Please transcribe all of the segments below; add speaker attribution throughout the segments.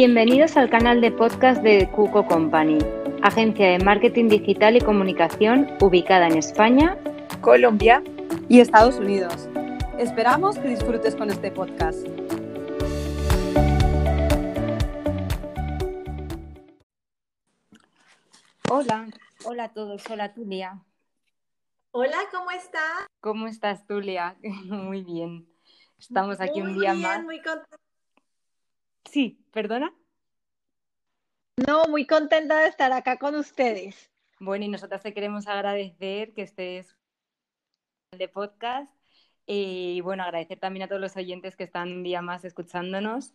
Speaker 1: Bienvenidos al canal de podcast de Cuco Company, agencia de marketing digital y comunicación ubicada en España,
Speaker 2: Colombia y Estados Unidos. Esperamos que disfrutes con este podcast.
Speaker 1: Hola, hola a todos, hola Tulia.
Speaker 3: Hola, ¿cómo estás?
Speaker 1: ¿Cómo estás, Tulia? Muy bien. Estamos aquí un día
Speaker 3: bien,
Speaker 1: más.
Speaker 3: Muy contenta.
Speaker 1: Sí, perdona.
Speaker 3: No, muy contenta de estar acá con ustedes.
Speaker 1: Bueno, y nosotras te queremos agradecer que estés de podcast y bueno, agradecer también a todos los oyentes que están un día más escuchándonos.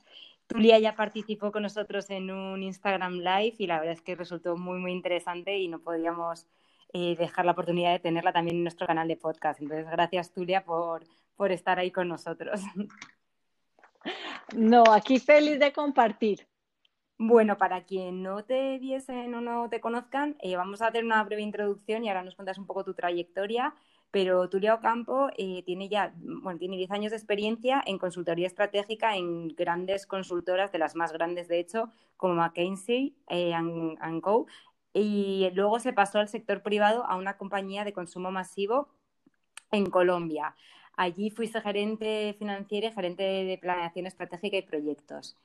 Speaker 1: Tulia ya participó con nosotros en un Instagram Live y la verdad es que resultó muy, muy interesante y no podíamos eh, dejar la oportunidad de tenerla también en nuestro canal de podcast. Entonces, gracias Tulia por, por estar ahí con nosotros.
Speaker 3: No, aquí feliz de compartir.
Speaker 1: Bueno, para quien no te viesen o no te conozcan, eh, vamos a hacer una breve introducción y ahora nos cuentas un poco tu trayectoria. Pero Tulia Ocampo eh, tiene ya, bueno, tiene 10 años de experiencia en consultoría estratégica en grandes consultoras, de las más grandes de hecho, como McKinsey eh, and Co. Y luego se pasó al sector privado a una compañía de consumo masivo en Colombia. Allí fuiste gerente financiera y gerente de planeación estratégica y proyectos.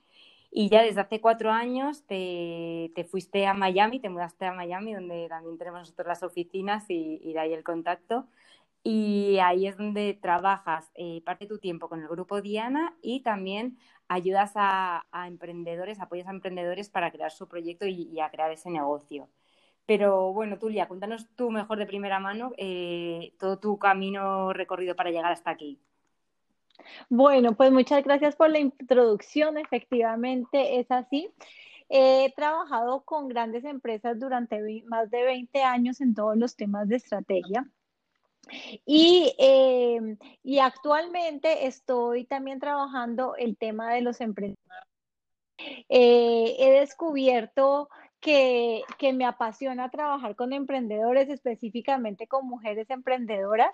Speaker 1: Y ya desde hace cuatro años te, te, fuiste a Miami, te mudaste a Miami, donde también tenemos nosotros las oficinas y, y de ahí el contacto. Y ahí es donde trabajas eh, parte de tu tiempo con el grupo Diana y también ayudas a, emprendedores, apoyas a emprendedores para crear su proyecto y, y, a crear ese negocio. Pero bueno, Tulia, cuéntanos tú mejor de primera mano eh, todo tu camino recorrido para llegar hasta aquí.
Speaker 3: Bueno, pues muchas gracias por la introducción. Efectivamente es así. He trabajado con grandes empresas durante más de 20 años en todos los temas de estrategia. Y, eh, y actualmente estoy también trabajando el tema de los emprendedores. Eh, he descubierto que, que, me apasiona trabajar con emprendedores, específicamente con mujeres emprendedoras,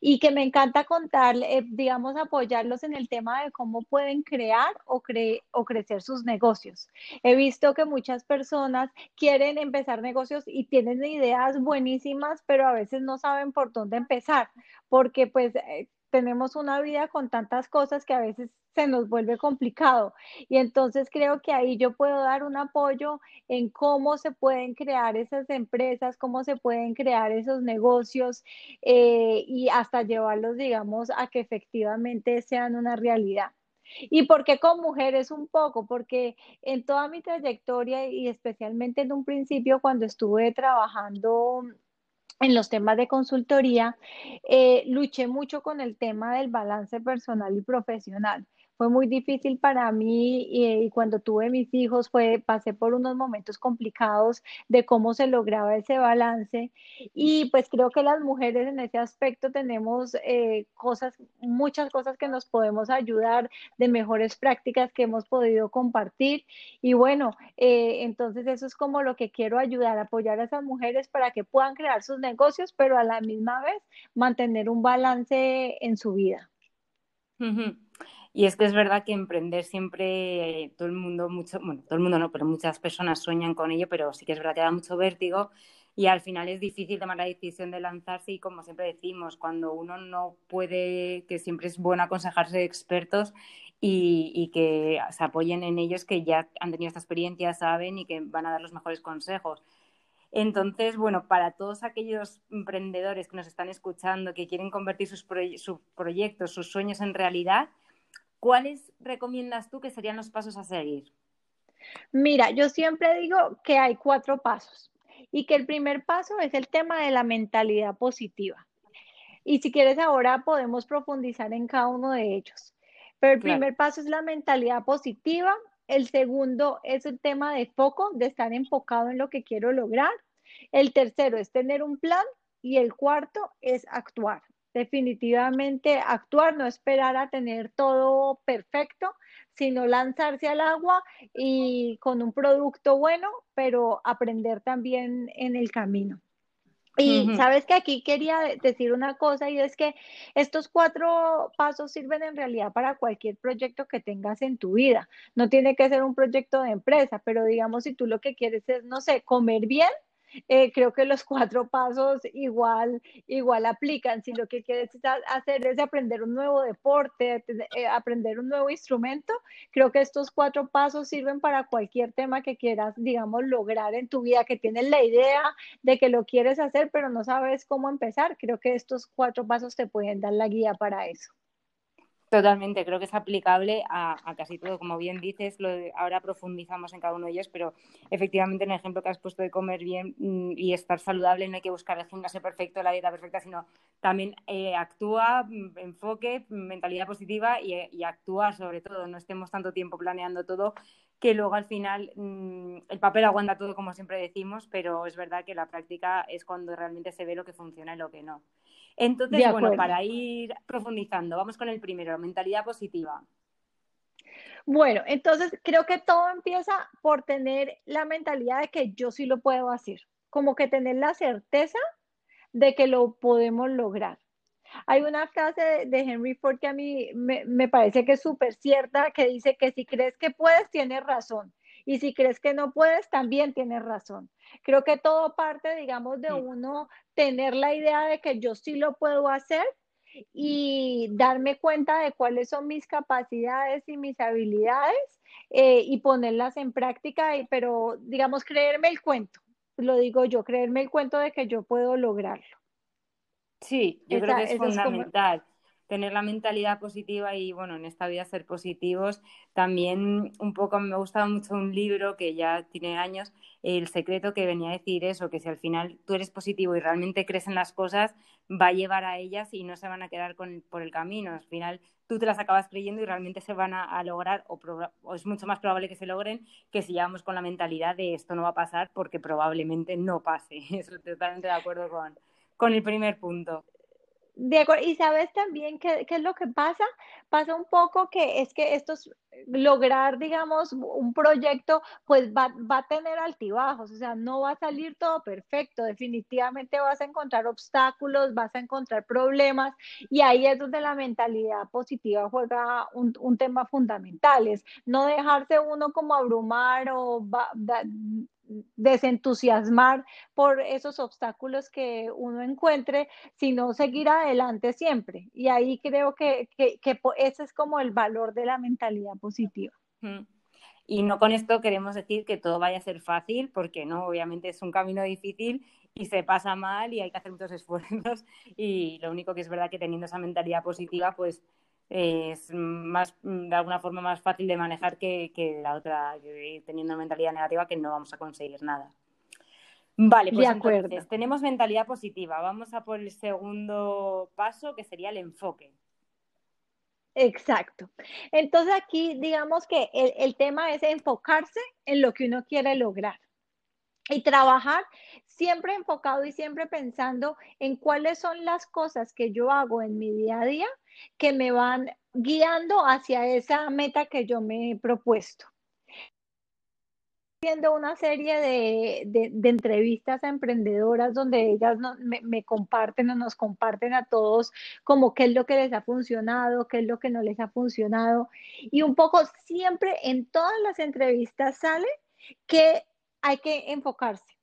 Speaker 3: y que me encanta contar, eh, digamos, apoyarlos en el tema de cómo pueden crear o, cre o crecer sus negocios. He visto que muchas personas quieren empezar negocios y tienen ideas buenísimas, pero a veces no saben por dónde empezar, porque pues... Eh, tenemos una vida con tantas cosas que a veces se nos vuelve complicado. Y entonces creo que ahí yo puedo dar un apoyo en cómo se pueden crear esas empresas, cómo se pueden crear esos negocios eh, y hasta llevarlos, digamos, a que efectivamente sean una realidad. ¿Y por qué con mujeres un poco? Porque en toda mi trayectoria y especialmente en un principio cuando estuve trabajando en los temas de consultoría, eh, luché mucho con el tema del balance personal y profesional. Fue muy difícil para mí y, cuando tuve mis hijos fue, pasé por unos momentos complicados de cómo se lograba ese balance. Y pues creo que las mujeres en ese aspecto tenemos eh, cosas, muchas cosas que nos podemos ayudar de mejores prácticas que hemos podido compartir. Y bueno, eh, entonces eso es como lo que quiero ayudar, apoyar a esas mujeres para que puedan crear sus negocios, pero a la misma vez mantener un balance en su vida.
Speaker 1: Y es que es verdad que emprender siempre, todo el mundo, mucho, bueno, todo el mundo no, pero muchas personas sueñan con ello, pero sí que es verdad que da mucho vértigo y al final es difícil tomar la decisión de lanzarse y como siempre decimos, cuando uno no puede, que siempre es bueno aconsejarse de expertos y, que se apoyen en ellos que ya han tenido esta experiencia, saben y que van a dar los mejores consejos. Entonces, bueno, para todos aquellos emprendedores que nos están escuchando, que quieren convertir sus, proye sus proyectos, sus sueños en realidad, ¿cuáles recomiendas tú que serían los pasos a seguir?
Speaker 3: Mira, yo siempre digo que hay cuatro pasos y que el primer paso es el tema de la mentalidad positiva. Y si quieres ahora podemos profundizar en cada uno de ellos. Pero el claro. primer paso es la mentalidad positiva, el segundo es el tema de foco, de estar enfocado en lo que quiero lograr. El tercero es tener un plan y el cuarto es actuar definitivamente actuar, no esperar a tener todo perfecto, sino lanzarse al agua y con un producto bueno, pero aprender también en el camino. Y sabes que aquí quería decir una cosa y es que estos cuatro pasos sirven en realidad para cualquier proyecto que tengas en tu vida. No tiene que ser un proyecto de empresa, pero digamos si tú lo que quieres es, no sé, comer bien, eh, creo que los cuatro pasos igual, igual aplican. Si lo que quieres hacer es aprender un nuevo deporte, eh, aprender un nuevo instrumento, creo que estos cuatro pasos sirven para cualquier tema que quieras, digamos, lograr en tu vida, que tienes la idea de que lo quieres hacer, pero no sabes cómo empezar. Creo que estos cuatro pasos te pueden dar la guía para eso.
Speaker 1: Totalmente, creo que es aplicable a, casi todo. Como bien dices, lo ahora profundizamos en cada uno de ellos, pero efectivamente en el ejemplo que has puesto de comer bien mm, y estar saludable, no hay que buscar el gimnasio perfecto, la dieta perfecta, sino también eh, actúa, mm, enfoque, mentalidad positiva y, y, actúa sobre todo. No estemos tanto tiempo planeando todo que luego al final mm, el papel aguanta todo, como siempre decimos, pero es verdad que la práctica es cuando realmente se ve lo que funciona y lo que no. Entonces, bueno, para ir profundizando, vamos con el primero, mentalidad positiva.
Speaker 3: Bueno, entonces creo que todo empieza por tener la mentalidad de que yo sí lo puedo hacer, como que tener la certeza de que lo podemos lograr. Hay una frase de Henry Ford que a mí me, me parece que es súper cierta, que dice que si crees que puedes, tienes razón. Y si crees que no puedes, también tienes razón. Creo que todo parte, digamos, de uno tener la idea de que yo sí lo puedo hacer y darme cuenta de cuáles son mis capacidades y mis habilidades eh, y ponerlas en práctica, pero digamos, creerme el cuento, lo digo yo, creerme el cuento de que yo puedo lograrlo.
Speaker 1: Sí, yo creo que es fundamental tener la mentalidad positiva y, bueno, en esta vida ser positivos. También un poco me gustaba mucho un libro que ya tiene años, El secreto que venía a decir eso, que si al final tú eres positivo y realmente crees en las cosas, va a llevar a ellas y no se van a quedar con, por el camino. Al final tú te las acabas creyendo y realmente se van a, lograr o, o, es mucho más probable que se logren que si llevamos con la mentalidad de esto no va a pasar porque probablemente no pase. Eso totalmente de acuerdo con, con el primer punto.
Speaker 3: De acuerdo. Y sabes también qué, es lo que pasa. Pasa un poco que es que esto es lograr, digamos, un proyecto, pues va, va, a tener altibajos, o sea, no va a salir todo perfecto. Definitivamente vas a encontrar obstáculos, vas a encontrar problemas y ahí es donde la mentalidad positiva juega un, un tema fundamental, es no dejarse uno como abrumar o va, desentusiasmar por esos obstáculos que uno encuentre, sino seguir adelante siempre. Y ahí creo que, ese es como el valor de la mentalidad positiva.
Speaker 1: Y no con esto queremos decir que todo vaya a ser fácil, porque no, obviamente es un camino difícil y se pasa mal y hay que hacer muchos esfuerzos. Y lo único que es verdad que teniendo esa mentalidad positiva, pues es más, de alguna forma más fácil de manejar que, la otra, teniendo mentalidad negativa que no vamos a conseguir nada. Vale, pues entonces tenemos mentalidad positiva. Vamos a por el segundo paso, que sería el enfoque.
Speaker 3: Exacto. Entonces aquí digamos que el, el tema es enfocarse en lo que uno quiere lograr y trabajar siempre enfocado y siempre pensando en cuáles son las cosas que yo hago en mi día a día que me van guiando hacia esa meta que yo me he propuesto. Viendo una serie de, entrevistas a emprendedoras donde ellas me, me, comparten o nos comparten a todos como qué es lo que les ha funcionado, qué es lo que no les ha funcionado. Y un poco siempre en todas las entrevistas sale que hay que enfocarse,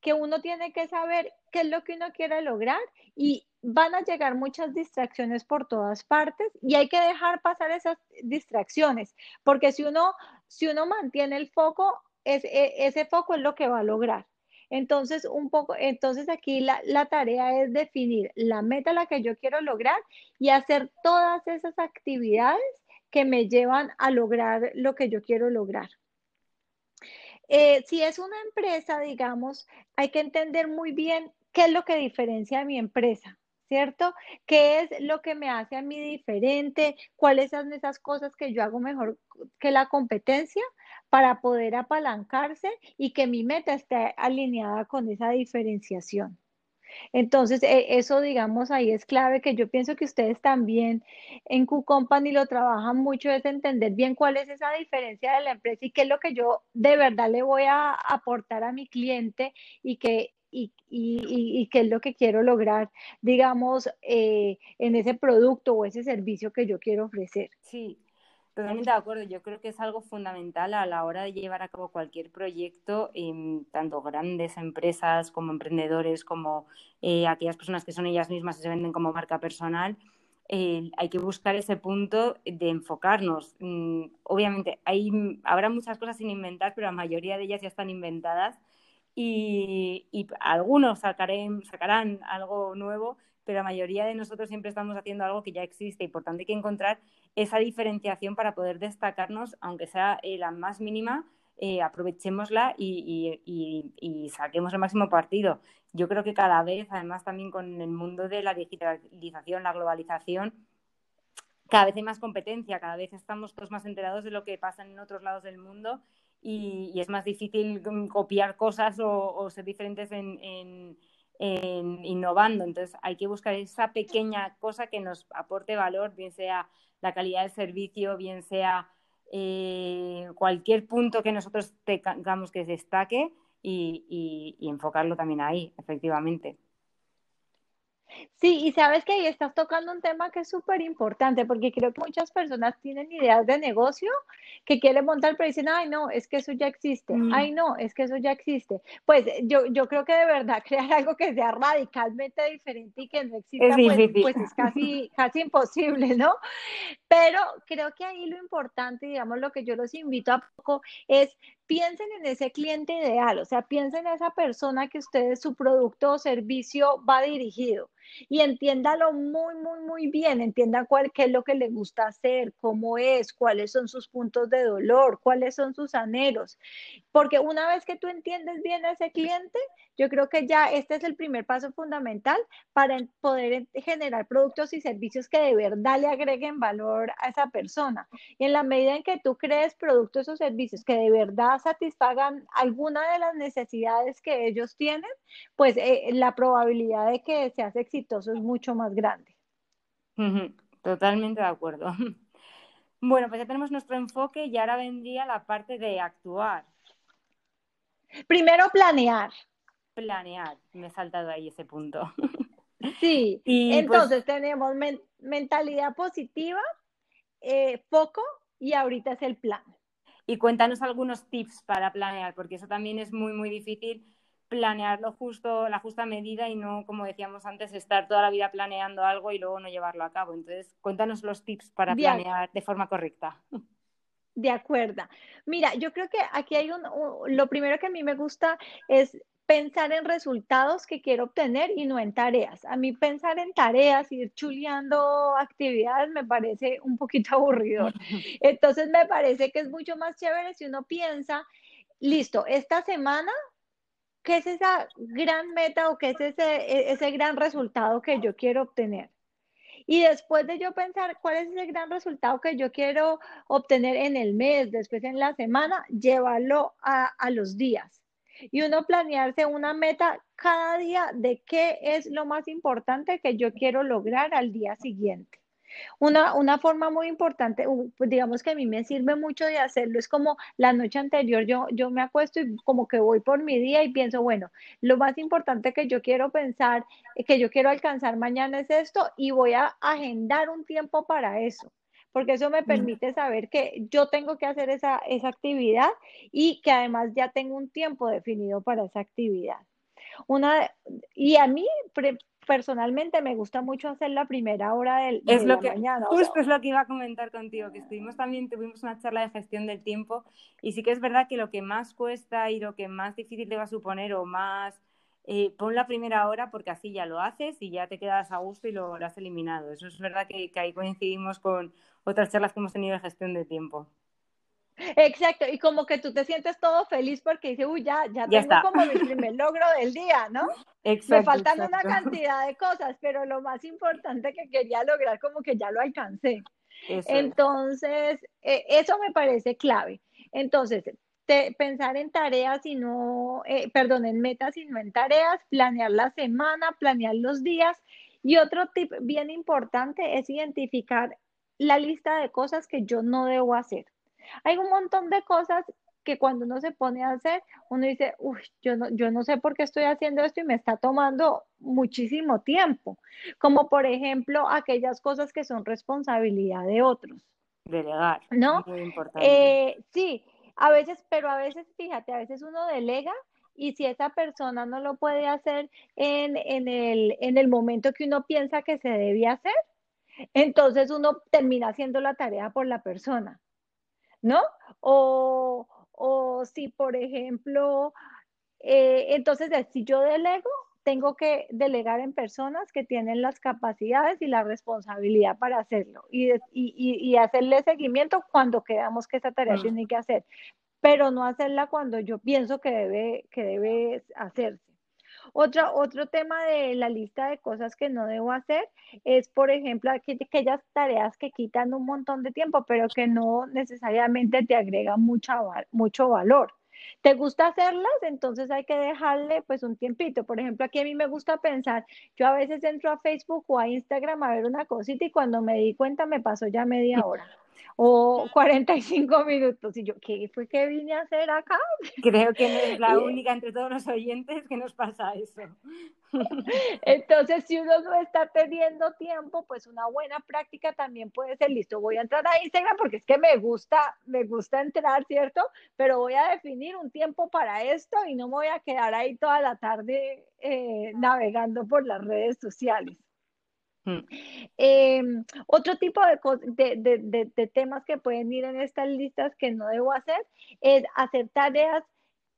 Speaker 3: que uno tiene que saber qué es lo que uno quiere lograr y van a llegar muchas distracciones por todas partes y hay que dejar pasar esas distracciones, porque si uno, si uno mantiene el foco, es, e, ese foco es lo que va a lograr. Entonces, un poco, entonces aquí la, la, tarea es definir la meta a la que yo quiero lograr y hacer todas esas actividades que me llevan a lograr lo que yo quiero lograr. Eh, si es una empresa, digamos, hay que entender muy bien qué es lo que diferencia a mi empresa. ¿cierto? ¿Qué es lo que me hace a mí diferente? ¿Cuáles son esas cosas que yo hago mejor que la competencia para poder apalancarse y que mi meta esté alineada con esa diferenciación? Entonces, e, eso, digamos, ahí es clave que yo pienso que ustedes también en Q Company lo trabajan mucho, es entender bien cuál es esa diferencia de la empresa y qué es lo que yo de verdad le voy a aportar a mi cliente y que y, qué es lo que quiero lograr, digamos, eh, en ese producto o ese servicio que yo quiero ofrecer.
Speaker 1: Sí, Totalmente de acuerdo. Yo creo que es algo fundamental a la hora de llevar a cabo cualquier proyecto, en tanto grandes empresas como emprendedores, como eh, aquellas personas que son ellas mismas y se venden como marca personal. Eh, hay que buscar ese punto de enfocarnos. Mm, obviamente, hay, habrá muchas cosas sin inventar, pero la mayoría de ellas ya están inventadas y, y algunos sacarán algo nuevo, pero la mayoría de nosotros siempre estamos haciendo algo que ya existe y por tanto hay que encontrar esa diferenciación para poder destacarnos, aunque sea eh, la más mínima, eh, aprovechémosla y, saquemos el máximo partido. Yo creo que cada vez, además también con el mundo de la digitalización, la globalización, cada vez hay más competencia, cada vez estamos todos más enterados de lo que pasa en otros lados del mundo y, es más difícil mm, copiar cosas o, ser diferentes en innovando. Entonces hay que buscar esa pequeña cosa que nos aporte valor, bien sea la calidad del servicio, bien sea eh, cualquier punto que nosotros tengamos que destaque y enfocarlo también ahí, efectivamente.
Speaker 3: Sí, y sabes que ahí estás tocando un tema que es súper importante, porque creo que muchas personas tienen ideas de negocio que quieren montar, pero dicen, ay, no, es que eso ya existe, mm. ay, no, es que eso ya existe. Pues yo, yo creo que de verdad crear algo que sea radicalmente diferente y que no exista, pues, pues, es casi, casi imposible, ¿no? Pero creo que ahí lo importante, digamos, lo que yo los invito a poco es piensen en ese cliente ideal, o sea, piensen en esa persona que ustedes, su producto o servicio va dirigido y entiéndalo muy, muy, muy bien, entienda cuál, qué es lo que le gusta hacer, cómo es, cuáles son sus puntos de dolor, cuáles son sus anhelos. Porque una vez que tú entiendes bien a ese cliente, yo creo que ya este es el primer paso fundamental para poder generar productos y servicios que de verdad le agreguen valor a esa persona. Y en la medida en que tú crees productos o servicios que de verdad satisfagan alguna de las necesidades que ellos tienen, pues eh, la probabilidad de que seas exitoso es mucho más grande.
Speaker 1: Totalmente de acuerdo. Bueno, pues ya tenemos nuestro enfoque y ahora vendría la parte de actuar.
Speaker 3: Primero planear.
Speaker 1: Planear, me he saltado ahí ese punto.
Speaker 3: Sí, y pues entonces tenemos mentalidad positiva, eh, foco y ahorita es el plan.
Speaker 1: Y cuéntanos algunos tips para planear, porque eso también es muy, muy difícil planearlo justo, la justa medida y no, como decíamos antes, estar toda la vida planeando algo y luego no llevarlo a cabo. Entonces, cuéntanos los tips para planear de forma correcta.
Speaker 3: De acuerdo. Mira, yo creo que aquí hay un, lo primero que a mí me gusta es pensar en resultados que quiero obtener y no en tareas. A mí pensar en tareas, ir chuleando actividades me parece un poquito aburrido. Entonces me parece que es mucho más chévere si uno piensa, listo, esta semana ¿qué es esa gran meta o qué es ese, e, ese gran resultado que yo quiero obtener? Y después de yo pensar cuál es ese gran resultado que yo quiero obtener en el mes, después en la semana, llevarlo a, a los días. Y uno planearse una meta cada día de qué es lo más importante que yo quiero lograr al día siguiente. Una, una forma muy importante, pues digamos que a mí me sirve mucho de hacerlo, es como la noche anterior yo, yo me acuesto y como que voy por mi día y pienso, bueno, lo más importante que yo quiero pensar, eh, que yo quiero alcanzar mañana es esto y voy a agendar un tiempo para eso porque eso me permite saber que yo tengo que hacer esa, esa actividad y que además ya tengo un tiempo definido para esa actividad. Una, y a mí personalmente me gusta mucho hacer la primera hora del,
Speaker 1: es lo que, mañana. Justo es lo que iba a comentar contigo, que estuvimos también, tuvimos una charla de gestión del tiempo y sí que es verdad que lo que más cuesta y lo que más difícil te va a suponer o más, eh, pon la primera hora porque así ya lo haces y ya te quedas a gusto y lo, has eliminado. Eso es verdad que, que ahí coincidimos con otras charlas que hemos tenido de gestión de tiempo.
Speaker 3: Exacto, y como que tú te sientes todo feliz porque dices, uy, ya, ya, tengo como mi primer logro del día, ¿no? Exacto, Me faltan una cantidad de cosas, pero lo más importante que quería lograr, como que ya lo alcancé. Entonces, e, eso me parece clave. Entonces, pensar en tareas y no, eh, perdón, en metas y no en tareas, planear la semana, planear los días. Y otro tip bien importante es identificar la lista de cosas que yo no debo hacer. Hay un montón de cosas que cuando uno se pone a hacer, uno dice, uy, yo no, yo no sé por qué estoy haciendo esto y me está tomando muchísimo tiempo. Como por ejemplo, aquellas cosas que son responsabilidad de otros.
Speaker 1: Delegar.
Speaker 3: ¿No?
Speaker 1: Muy importante.
Speaker 3: Eh, sí, a veces, pero a veces, fíjate, a veces uno delega y si esa persona no lo puede hacer en, en, el, en el momento que uno piensa que se debe hacer, entonces uno termina haciendo la tarea por la persona, ¿no? O, o si, por ejemplo, eh, entonces si yo delego, tengo que delegar en personas que tienen las capacidades y la responsabilidad para hacerlo y, y, y hacerle seguimiento cuando quedamos que esa tarea mm. tiene que hacer, pero no hacerla cuando yo pienso que debe, que debe hacerse. Otro, otro tema de la lista de cosas que no debo hacer es, por ejemplo, aquellas tareas que quitan un montón de tiempo, pero que no necesariamente te agregan mucha, mucho valor. ¿Te gusta hacerlas? Entonces hay que dejarle pues un tiempito. Por ejemplo, aquí a mí me gusta pensar, yo a veces entro a Facebook o a Instagram a ver una cosita y cuando me di cuenta me pasó ya media hora o 45 minutos. Y yo, ¿qué fue que vine a hacer acá?
Speaker 1: Creo que no es la única entre todos los oyentes que nos pasa eso.
Speaker 3: Entonces, si uno no está teniendo tiempo, pues una buena práctica también puede ser, listo, voy a entrar a Instagram porque es que me gusta, me gusta entrar, ¿cierto? Pero voy a definir un tiempo para esto y no me voy a quedar ahí toda la tarde eh, navegando por las redes sociales. Em, otro tipo de, temas que pueden ir en estas listas que no debo hacer es hacer tareas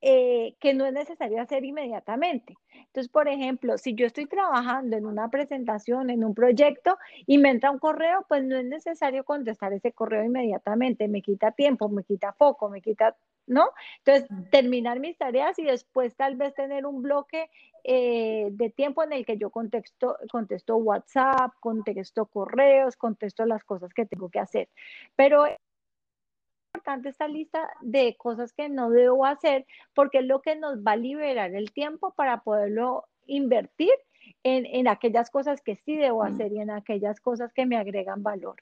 Speaker 3: eh, que no es necesario hacer inmediatamente. Entonces, por ejemplo, si yo estoy trabajando en una presentación, en un proyecto y me entra un correo, pues no es necesario contestar ese correo inmediatamente. Me quita tiempo, me quita foco, me quita ¿no? Entonces, terminar mis tareas y después tal vez tener un bloque eh, de tiempo en el que yo contesto, contesto WhatsApp, contesto correos, contesto las cosas que tengo que hacer. Pero es importante esta lista de cosas que no debo hacer porque es lo que nos va a liberar el tiempo para poderlo invertir en, en aquellas cosas que sí debo hacer y en aquellas cosas que me agregan valor.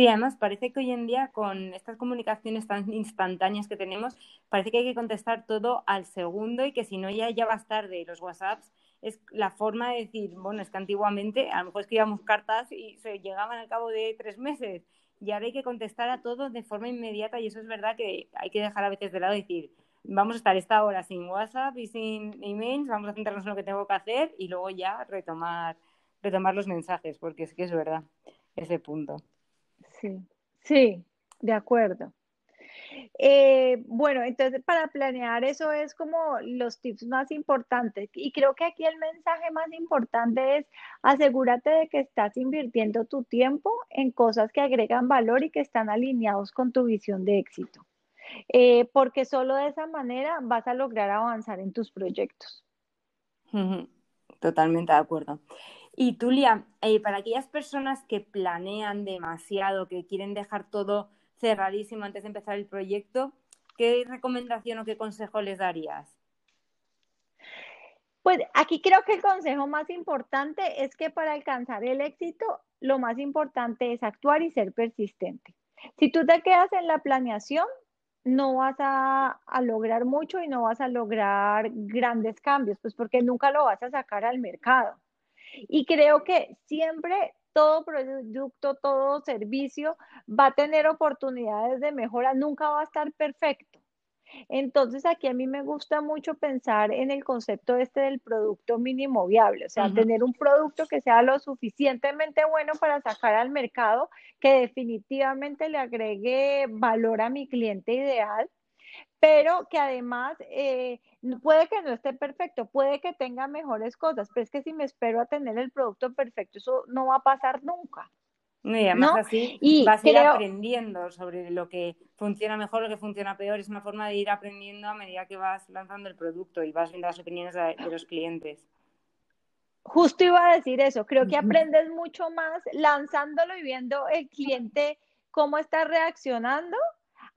Speaker 1: Sí, además parece que hoy en día con estas comunicaciones tan instantáneas que tenemos, parece que hay que contestar todo al segundo y que si no ya, ya vas tarde. Los WhatsApps es la forma de decir, bueno, es que antiguamente a lo mejor escribíamos cartas y se llegaban al cabo de tres meses y ahora hay que contestar a todo de forma inmediata y eso es verdad que hay que dejar a veces de lado y decir, vamos a estar esta hora sin WhatsApp y sin emails, vamos a centrarnos en lo que tengo que hacer y luego ya retomar, retomar los mensajes, porque es que es verdad ese punto.
Speaker 3: Sí, sí, de acuerdo. Eh, bueno, entonces para planear eso es como los tips más importantes y creo que aquí el mensaje más importante es asegúrate de que estás invirtiendo tu tiempo en cosas que agregan valor y que están alineados con tu visión de éxito, eh, porque solo de esa manera vas a lograr avanzar en tus proyectos.
Speaker 1: Totalmente de acuerdo. Y Tulia, eh, para aquellas personas que planean demasiado, que quieren dejar todo cerradísimo antes de empezar el proyecto, ¿qué recomendación o qué consejo les darías?
Speaker 3: Pues aquí creo que el consejo más importante es que para alcanzar el éxito, lo más importante es actuar y ser persistente. Si tú te quedas en la planeación, no vas a, a, lograr mucho y no vas a lograr grandes cambios, pues porque nunca lo vas a sacar al mercado. Y creo que siempre todo producto, todo servicio va a tener oportunidades de mejora, nunca va a estar perfecto. Entonces aquí a mí me gusta mucho pensar en el concepto este del producto mínimo viable, o sea, tener un producto que sea lo suficientemente bueno para sacar al mercado, que definitivamente le agregue valor a mi cliente ideal, pero que además eh, puede que no esté perfecto, puede que tenga mejores cosas, pero es que si me espero a tener el producto perfecto, eso no va a pasar nunca.
Speaker 1: y además así y vas a ir aprendiendo sobre lo que funciona mejor, lo que funciona peor. Es una forma de ir aprendiendo a medida que vas lanzando el producto y vas viendo las opiniones de, los clientes.
Speaker 3: Justo iba a decir eso, creo que aprendes mucho más lanzándolo y viendo el cliente cómo está reaccionando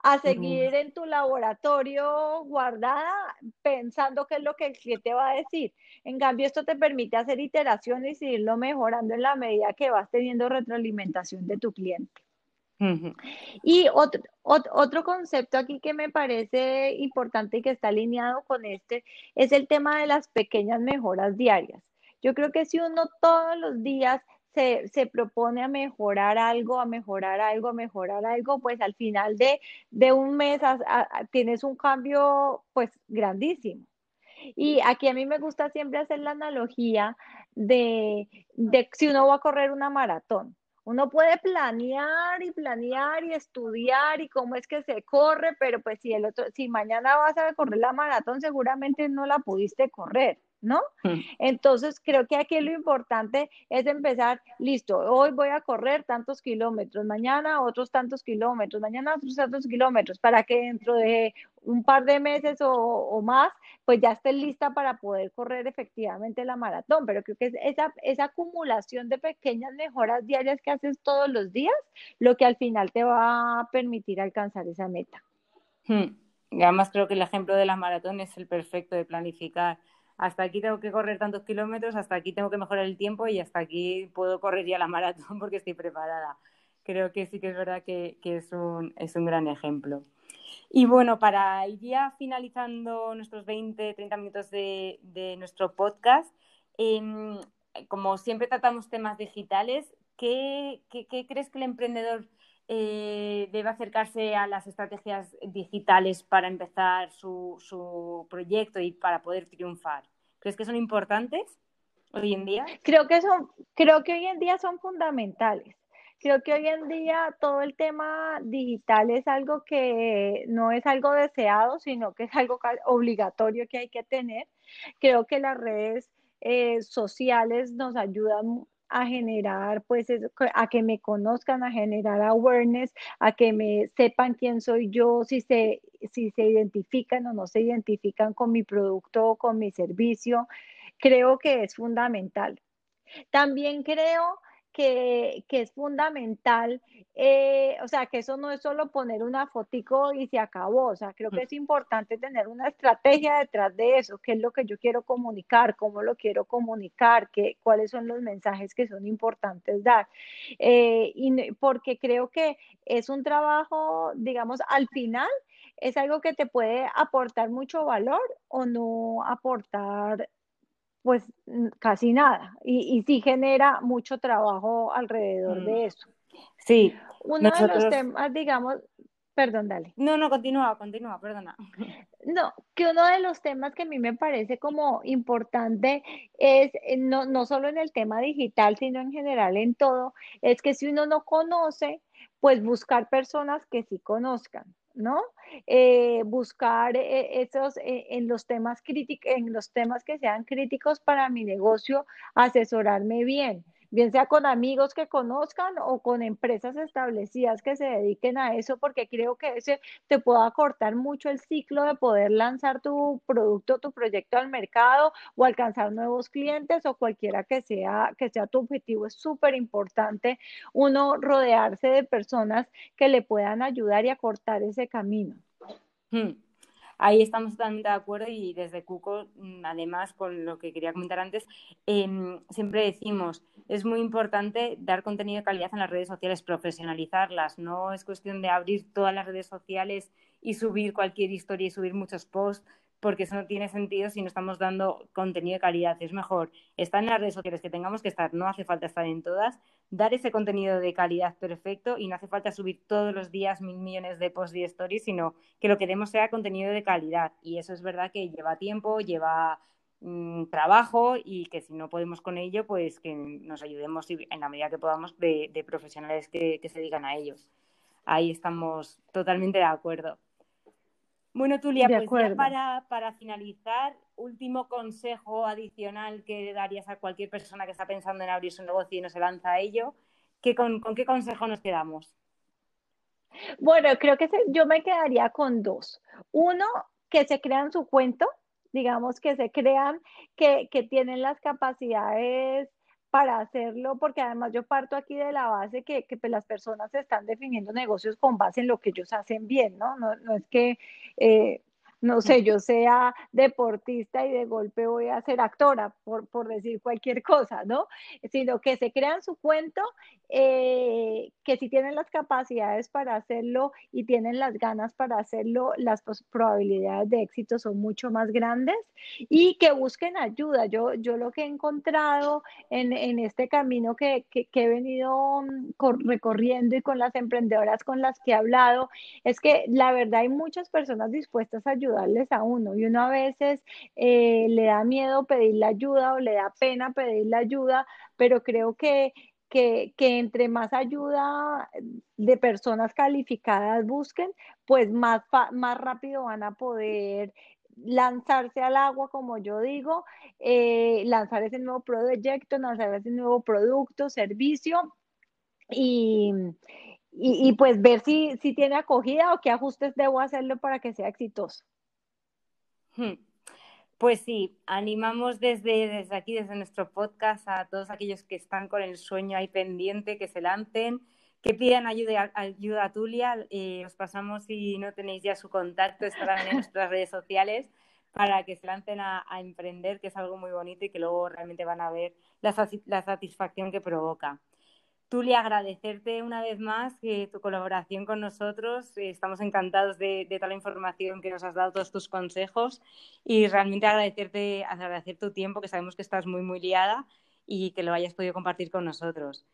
Speaker 3: a seguir en tu laboratorio guardada pensando qué es lo que el cliente va a decir. En cambio, esto te permite hacer iteraciones y irlo mejorando en la medida que vas teniendo retroalimentación de tu cliente. Y otro, otro concepto aquí que me parece importante y que está alineado con este es el tema de las pequeñas mejoras diarias. Yo creo que si uno todos los días se, se, propone a mejorar algo, a mejorar algo, a mejorar algo, pues al final de, de un mes tienes un cambio pues grandísimo. Y aquí a mí me gusta siempre hacer la analogía de, de si uno va a correr una maratón. Uno puede planear y planear y estudiar y cómo es que se corre, pero pues si el otro, si mañana vas a correr la maratón, seguramente no la pudiste correr. ¿No? Mm. Entonces, creo que aquí lo importante es empezar, listo, hoy voy a correr tantos kilómetros, mañana otros tantos kilómetros, mañana otros tantos kilómetros, para que dentro de un par de meses o, más, pues ya esté lista para poder correr efectivamente la maratón. Pero creo que es esa, esa acumulación de pequeñas mejoras diarias que haces todos los días, lo que al final te va a permitir alcanzar esa meta.
Speaker 1: Hmm. Y además creo que el ejemplo de la maratón es el perfecto de planificar hasta aquí tengo que correr tantos kilómetros, hasta aquí tengo que mejorar el tiempo y hasta aquí puedo correr ya la maratón porque estoy preparada. Creo que sí que es verdad que, es, un, es, un, gran ejemplo. Y bueno, para ir ya finalizando nuestros 20, 30 minutos de, de nuestro podcast, em, como siempre tratamos temas digitales, ¿qué, qué, qué crees que el emprendedor eh, debe acercarse a las estrategias digitales para empezar su, su, proyecto y para poder triunfar? ¿Crees que son importantes hoy en día?
Speaker 3: Creo que, son, creo que hoy en día son fundamentales. Creo que hoy en día todo el tema digital es algo que no es algo deseado, sino que es algo obligatorio que hay que tener. Creo que las redes eh, sociales nos ayudan a generar, pues, a que me conozcan, a generar awareness, a que me sepan quién soy yo, si se, si se identifican o no se identifican con mi producto o con mi servicio. Creo que es fundamental. También creo que, es fundamental, eh, o sea, que eso no es solo poner una fotico y se acabó, o sea, creo que es importante tener una estrategia detrás de eso, qué es lo que yo quiero comunicar, cómo lo quiero comunicar, qué, cuáles son los mensajes que son importantes dar, eh, y porque creo que es un trabajo, digamos, al final es algo que te puede aportar mucho valor o no aportar pues casi nada. Y, y sí genera mucho trabajo alrededor de mm. eso.
Speaker 1: Sí.
Speaker 3: Uno de los temas, digamos, perdón, dale.
Speaker 1: No, no, continúa, continúa, perdona.
Speaker 3: No, que uno de los temas que a mí me parece como importante es, eh, no, no solo en el tema digital, sino en general en todo, es que si uno no conoce, pues buscar personas que sí conozcan. ¿No? Eh, buscar eh, esos eh, en los temas críticos, en los temas que sean críticos para mi negocio, asesorarme bien bien sea con amigos que conozcan o con empresas establecidas que se dediquen a eso, porque creo que ese te puede acortar mucho el ciclo de poder lanzar tu producto, tu proyecto al mercado o alcanzar nuevos clientes o cualquiera que sea, que sea tu objetivo. Es súper importante uno rodearse de personas que le puedan ayudar y acortar ese camino.
Speaker 1: Hmm. Ahí estamos totalmente de acuerdo y desde Cuco, mm, además, con lo que quería comentar antes, em, siempre decimos, es muy importante dar contenido de calidad en las redes sociales, profesionalizarlas. No es cuestión de abrir todas las redes sociales y subir cualquier historia y subir muchos posts, porque eso no tiene sentido si no estamos dando contenido de calidad. Es mejor estar en las redes sociales que tengamos que estar, no hace falta estar en todas, dar ese contenido de calidad perfecto y no hace falta subir todos los días mil millones de posts y stories, sino que lo que demos sea contenido de calidad. Y eso es verdad que lleva tiempo, lleva mm, trabajo y que si no podemos con ello, pues que nos ayudemos en la medida que podamos de, profesionales que, que se dedican a ellos. Ahí estamos totalmente de acuerdo. Bueno, Tulia, pues ya para, para, finalizar, último consejo adicional que darías a cualquier persona que está pensando en abrir su negocio y no se lanza a ello, ¿qué, con, qué consejo nos quedamos?
Speaker 3: Bueno, creo que yo me quedaría con dos. Uno, que se crean su cuento, digamos que se crean que, que tienen las capacidades para hacerlo, porque además yo parto aquí de la base que, que pues, las personas están definiendo negocios con base en lo que ellos hacen bien, ¿no? No, no es que eh, no sé, yo sea deportista y de golpe voy a ser actora, por, por decir cualquier cosa, ¿no? Sino que se crean su cuento, eh, que si tienen las capacidades para hacerlo y tienen las ganas para hacerlo, las probabilidades de éxito son mucho más grandes y que busquen ayuda. Yo, yo lo que he encontrado en, en este camino que, que, que he venido mm, recorriendo y con las emprendedoras con las que he hablado, es que la verdad hay muchas personas dispuestas a ayudarles a uno y uno a veces eh, le da miedo pedir la ayuda o le da pena pedir la ayuda, pero creo que que, entre más ayuda de personas calificadas busquen, pues más, más rápido van a poder lanzarse al agua, como yo digo, eh, lanzar ese nuevo proyecto, lanzar ese nuevo producto, servicio y, y, pues ver si, si tiene acogida o qué ajustes debo hacerlo para que sea exitoso.
Speaker 1: Hmm. Pues sí, animamos desde, desde aquí, desde nuestro podcast, a todos aquellos que están con el sueño ahí pendiente, que se lancen, que pidan ayuda, ayuda a Tulia. Eh, os pasamos, si no tenéis ya su contacto, estarán en nuestras redes sociales para que se lancen a, emprender, que es algo muy bonito y que luego realmente van a ver la satisfacción que provoca. Tulia, agradecerte una vez más que tu colaboración con nosotros. Estamos encantados de, toda la información que nos has dado, todos tus consejos y realmente agradecerte, agradecer tu tiempo, que sabemos que estás muy, muy liada y que lo hayas podido compartir con nosotros.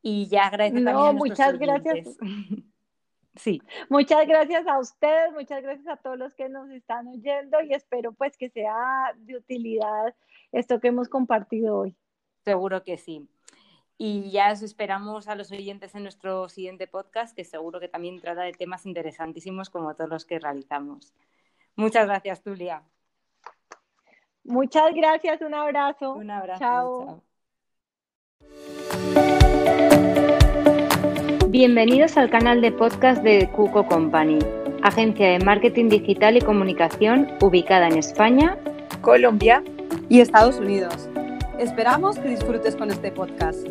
Speaker 1: Y ya agradecer también a
Speaker 3: muchas gracias.
Speaker 1: sí.
Speaker 3: Muchas gracias a ustedes, muchas gracias a todos los que nos están oyendo y espero pues que sea de utilidad esto que hemos compartido hoy.
Speaker 1: Seguro que sí. Y ya os esperamos a los oyentes en nuestro siguiente podcast, que seguro que también trata de temas interesantísimos como todos los que realizamos. Muchas gracias, Tulia.
Speaker 3: Muchas gracias, un abrazo.
Speaker 1: Un abrazo.
Speaker 3: Chao.
Speaker 1: Bienvenidos al canal de podcast de Cuco Company, agencia de marketing digital y comunicación ubicada en España,
Speaker 2: Colombia y Estados Unidos. Esperamos que disfrutes con este podcast.